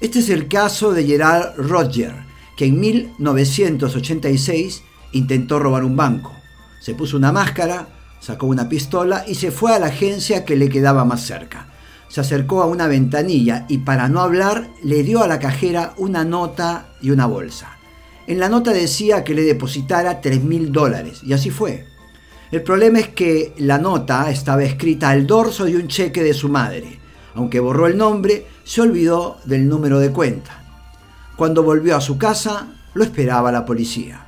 Este es el caso de Gerald Roger, que en 1986 intentó robar un banco. Se puso una máscara, sacó una pistola y se fue a la agencia que le quedaba más cerca. Se acercó a una ventanilla y para no hablar le dio a la cajera una nota y una bolsa. En la nota decía que le depositara 3 mil dólares y así fue. El problema es que la nota estaba escrita al dorso de un cheque de su madre. Aunque borró el nombre, se olvidó del número de cuenta. Cuando volvió a su casa, lo esperaba la policía.